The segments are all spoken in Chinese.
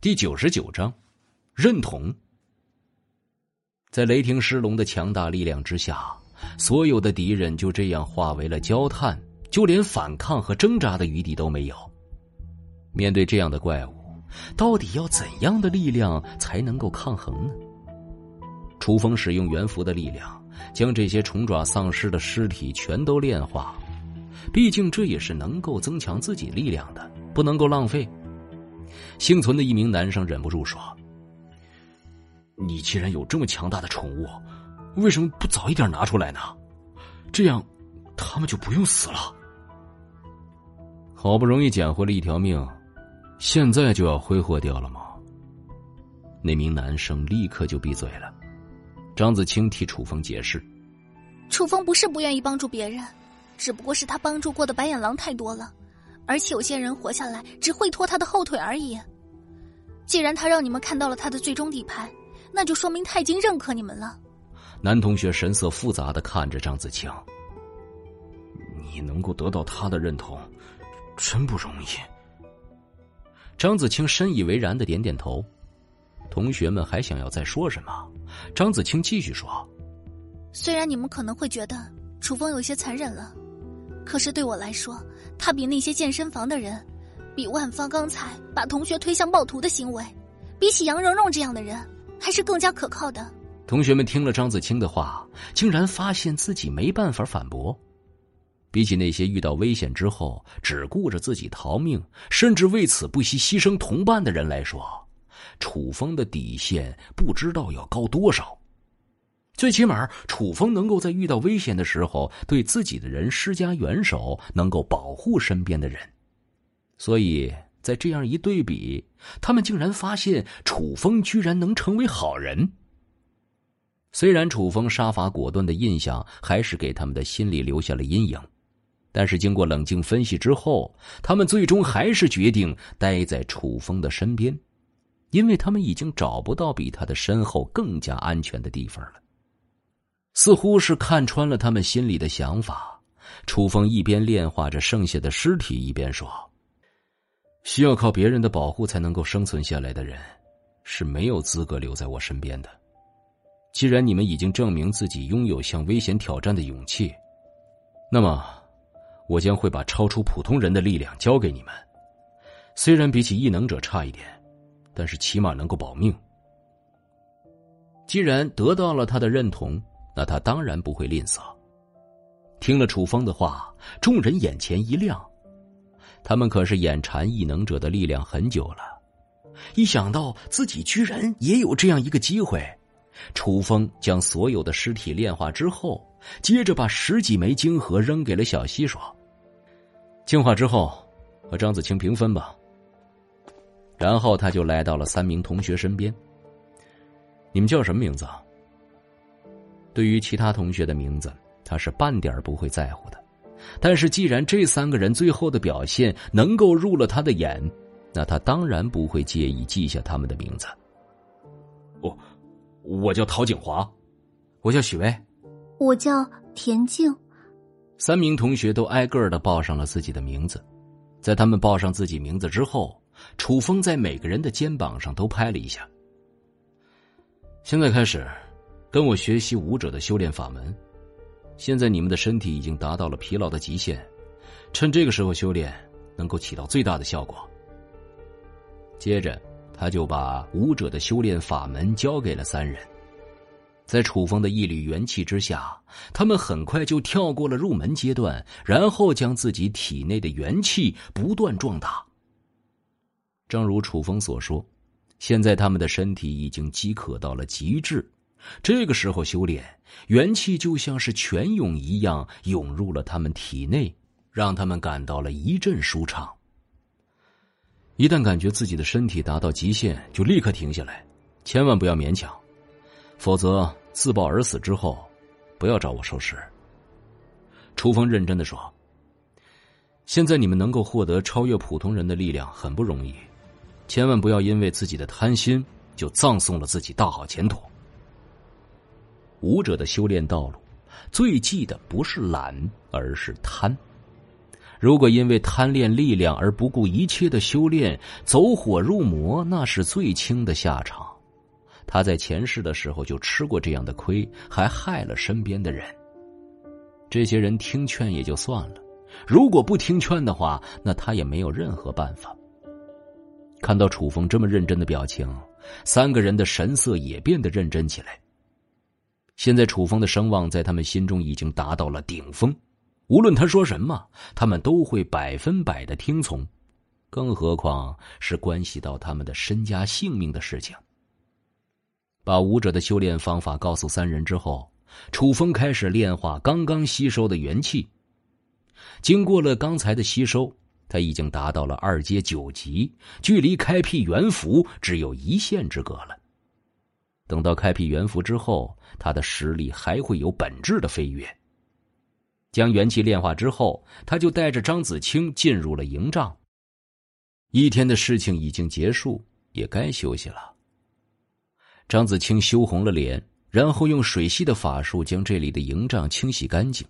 第九十九章，认同。在雷霆狮龙的强大力量之下，所有的敌人就这样化为了焦炭，就连反抗和挣扎的余地都没有。面对这样的怪物，到底要怎样的力量才能够抗衡呢？楚风使用元符的力量，将这些虫爪丧尸的尸体全都炼化。毕竟这也是能够增强自己力量的，不能够浪费。幸存的一名男生忍不住说：“你既然有这么强大的宠物，为什么不早一点拿出来呢？这样，他们就不用死了。好不容易捡回了一条命，现在就要挥霍掉了吗？”那名男生立刻就闭嘴了。张子清替楚风解释：“楚风不是不愿意帮助别人，只不过是他帮助过的白眼狼太多了。”而且有些人活下来只会拖他的后腿而已。既然他让你们看到了他的最终底牌，那就说明他已经认可你们了。男同学神色复杂的看着张子清：“你能够得到他的认同，真不容易。”张子清深以为然的点点头。同学们还想要再说什么？张子清继续说：“虽然你们可能会觉得楚风有些残忍了。”可是对我来说，他比那些健身房的人，比万方刚才把同学推向暴徒的行为，比起杨蓉蓉这样的人，还是更加可靠的。同学们听了张子清的话，竟然发现自己没办法反驳。比起那些遇到危险之后只顾着自己逃命，甚至为此不惜牺牲同伴的人来说，楚风的底线不知道要高多少。最起码，楚风能够在遇到危险的时候对自己的人施加援手，能够保护身边的人。所以在这样一对比，他们竟然发现楚风居然能成为好人。虽然楚风杀伐果断的印象还是给他们的心里留下了阴影，但是经过冷静分析之后，他们最终还是决定待在楚风的身边，因为他们已经找不到比他的身后更加安全的地方了。似乎是看穿了他们心里的想法，楚风一边炼化着剩下的尸体，一边说：“需要靠别人的保护才能够生存下来的人，是没有资格留在我身边的。既然你们已经证明自己拥有向危险挑战的勇气，那么，我将会把超出普通人的力量交给你们。虽然比起异能者差一点，但是起码能够保命。既然得到了他的认同。”那他当然不会吝啬。听了楚风的话，众人眼前一亮，他们可是眼馋异能者的力量很久了，一想到自己居然也有这样一个机会，楚风将所有的尸体炼化之后，接着把十几枚晶核扔给了小溪，说：“净化之后，和张子清平分吧。”然后他就来到了三名同学身边：“你们叫什么名字？”对于其他同学的名字，他是半点不会在乎的。但是，既然这三个人最后的表现能够入了他的眼，那他当然不会介意记下他们的名字。我，我叫陶景华，我叫许巍，我叫田静。三名同学都挨个的报上了自己的名字。在他们报上自己名字之后，楚风在每个人的肩膀上都拍了一下。现在开始。跟我学习武者的修炼法门。现在你们的身体已经达到了疲劳的极限，趁这个时候修炼，能够起到最大的效果。接着，他就把武者的修炼法门交给了三人。在楚风的一缕元气之下，他们很快就跳过了入门阶段，然后将自己体内的元气不断壮大。正如楚风所说，现在他们的身体已经饥渴到了极致。这个时候修炼，元气就像是泉涌一样涌入了他们体内，让他们感到了一阵舒畅。一旦感觉自己的身体达到极限，就立刻停下来，千万不要勉强，否则自爆而死之后，不要找我收尸。楚风认真的说：“现在你们能够获得超越普通人的力量很不容易，千万不要因为自己的贪心就葬送了自己大好前途。”武者的修炼道路，最忌的不是懒，而是贪。如果因为贪恋力量而不顾一切的修炼，走火入魔，那是最轻的下场。他在前世的时候就吃过这样的亏，还害了身边的人。这些人听劝也就算了，如果不听劝的话，那他也没有任何办法。看到楚风这么认真的表情，三个人的神色也变得认真起来。现在楚风的声望在他们心中已经达到了顶峰，无论他说什么，他们都会百分百的听从，更何况是关系到他们的身家性命的事情。把武者的修炼方法告诉三人之后，楚风开始炼化刚刚吸收的元气。经过了刚才的吸收。他已经达到了二阶九级，距离开辟元符只有一线之隔了。等到开辟元符之后，他的实力还会有本质的飞跃。将元气炼化之后，他就带着张子清进入了营帐。一天的事情已经结束，也该休息了。张子清羞红了脸，然后用水系的法术将这里的营帐清洗干净。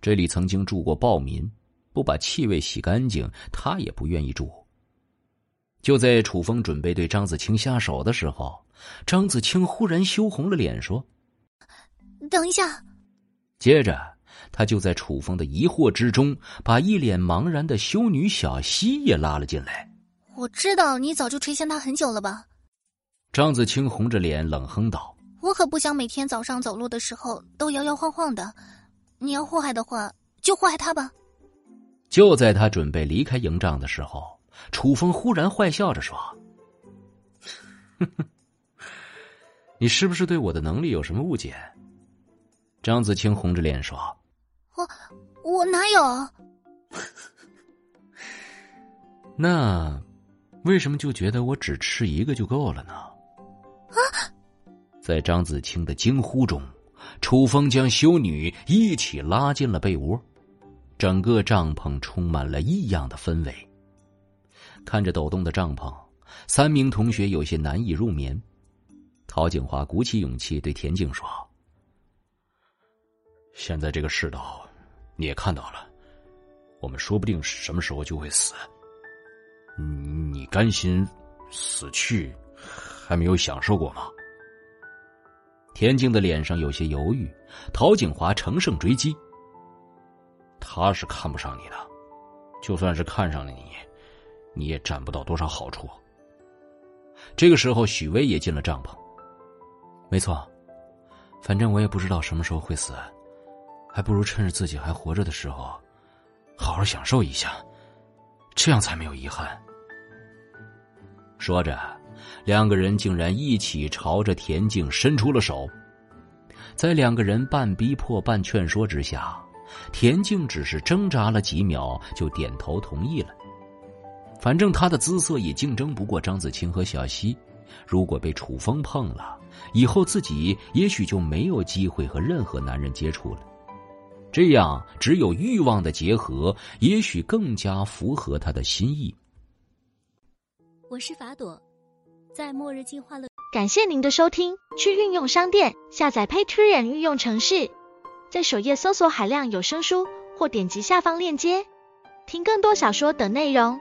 这里曾经住过暴民。不把气味洗干净，他也不愿意住。就在楚风准备对张子清下手的时候，张子清忽然羞红了脸，说：“等一下。”接着，他就在楚风的疑惑之中，把一脸茫然的修女小溪也拉了进来。我知道你早就垂涎他很久了吧？张子清红着脸冷哼道：“我可不想每天早上走路的时候都摇摇晃晃的。你要祸害的话，就祸害他吧。”就在他准备离开营帐的时候，楚风忽然坏笑着说：“你是不是对我的能力有什么误解？”张子清红着脸说：“我我哪有？那为什么就觉得我只吃一个就够了呢？”啊！在张子清的惊呼中，楚风将修女一起拉进了被窝。整个帐篷充满了异样的氛围。看着抖动的帐篷，三名同学有些难以入眠。陶景华鼓起勇气对田静说：“现在这个世道，你也看到了，我们说不定什么时候就会死。你甘心死去，还没有享受过吗？”田静的脸上有些犹豫，陶景华乘胜追击。他是看不上你的，就算是看上了你，你也占不到多少好处。这个时候，许巍也进了帐篷。没错，反正我也不知道什么时候会死，还不如趁着自己还活着的时候，好好享受一下，这样才没有遗憾。说着，两个人竟然一起朝着田静伸出了手，在两个人半逼迫半劝说之下。田静只是挣扎了几秒，就点头同意了。反正他的姿色也竞争不过张子清和小溪，如果被楚风碰了，以后自己也许就没有机会和任何男人接触了。这样，只有欲望的结合，也许更加符合他的心意。我是法朵，在末日进化论。感谢您的收听，去运用商店下载 Patreon 运用城市。在首页搜索海量有声书，或点击下方链接听更多小说等内容。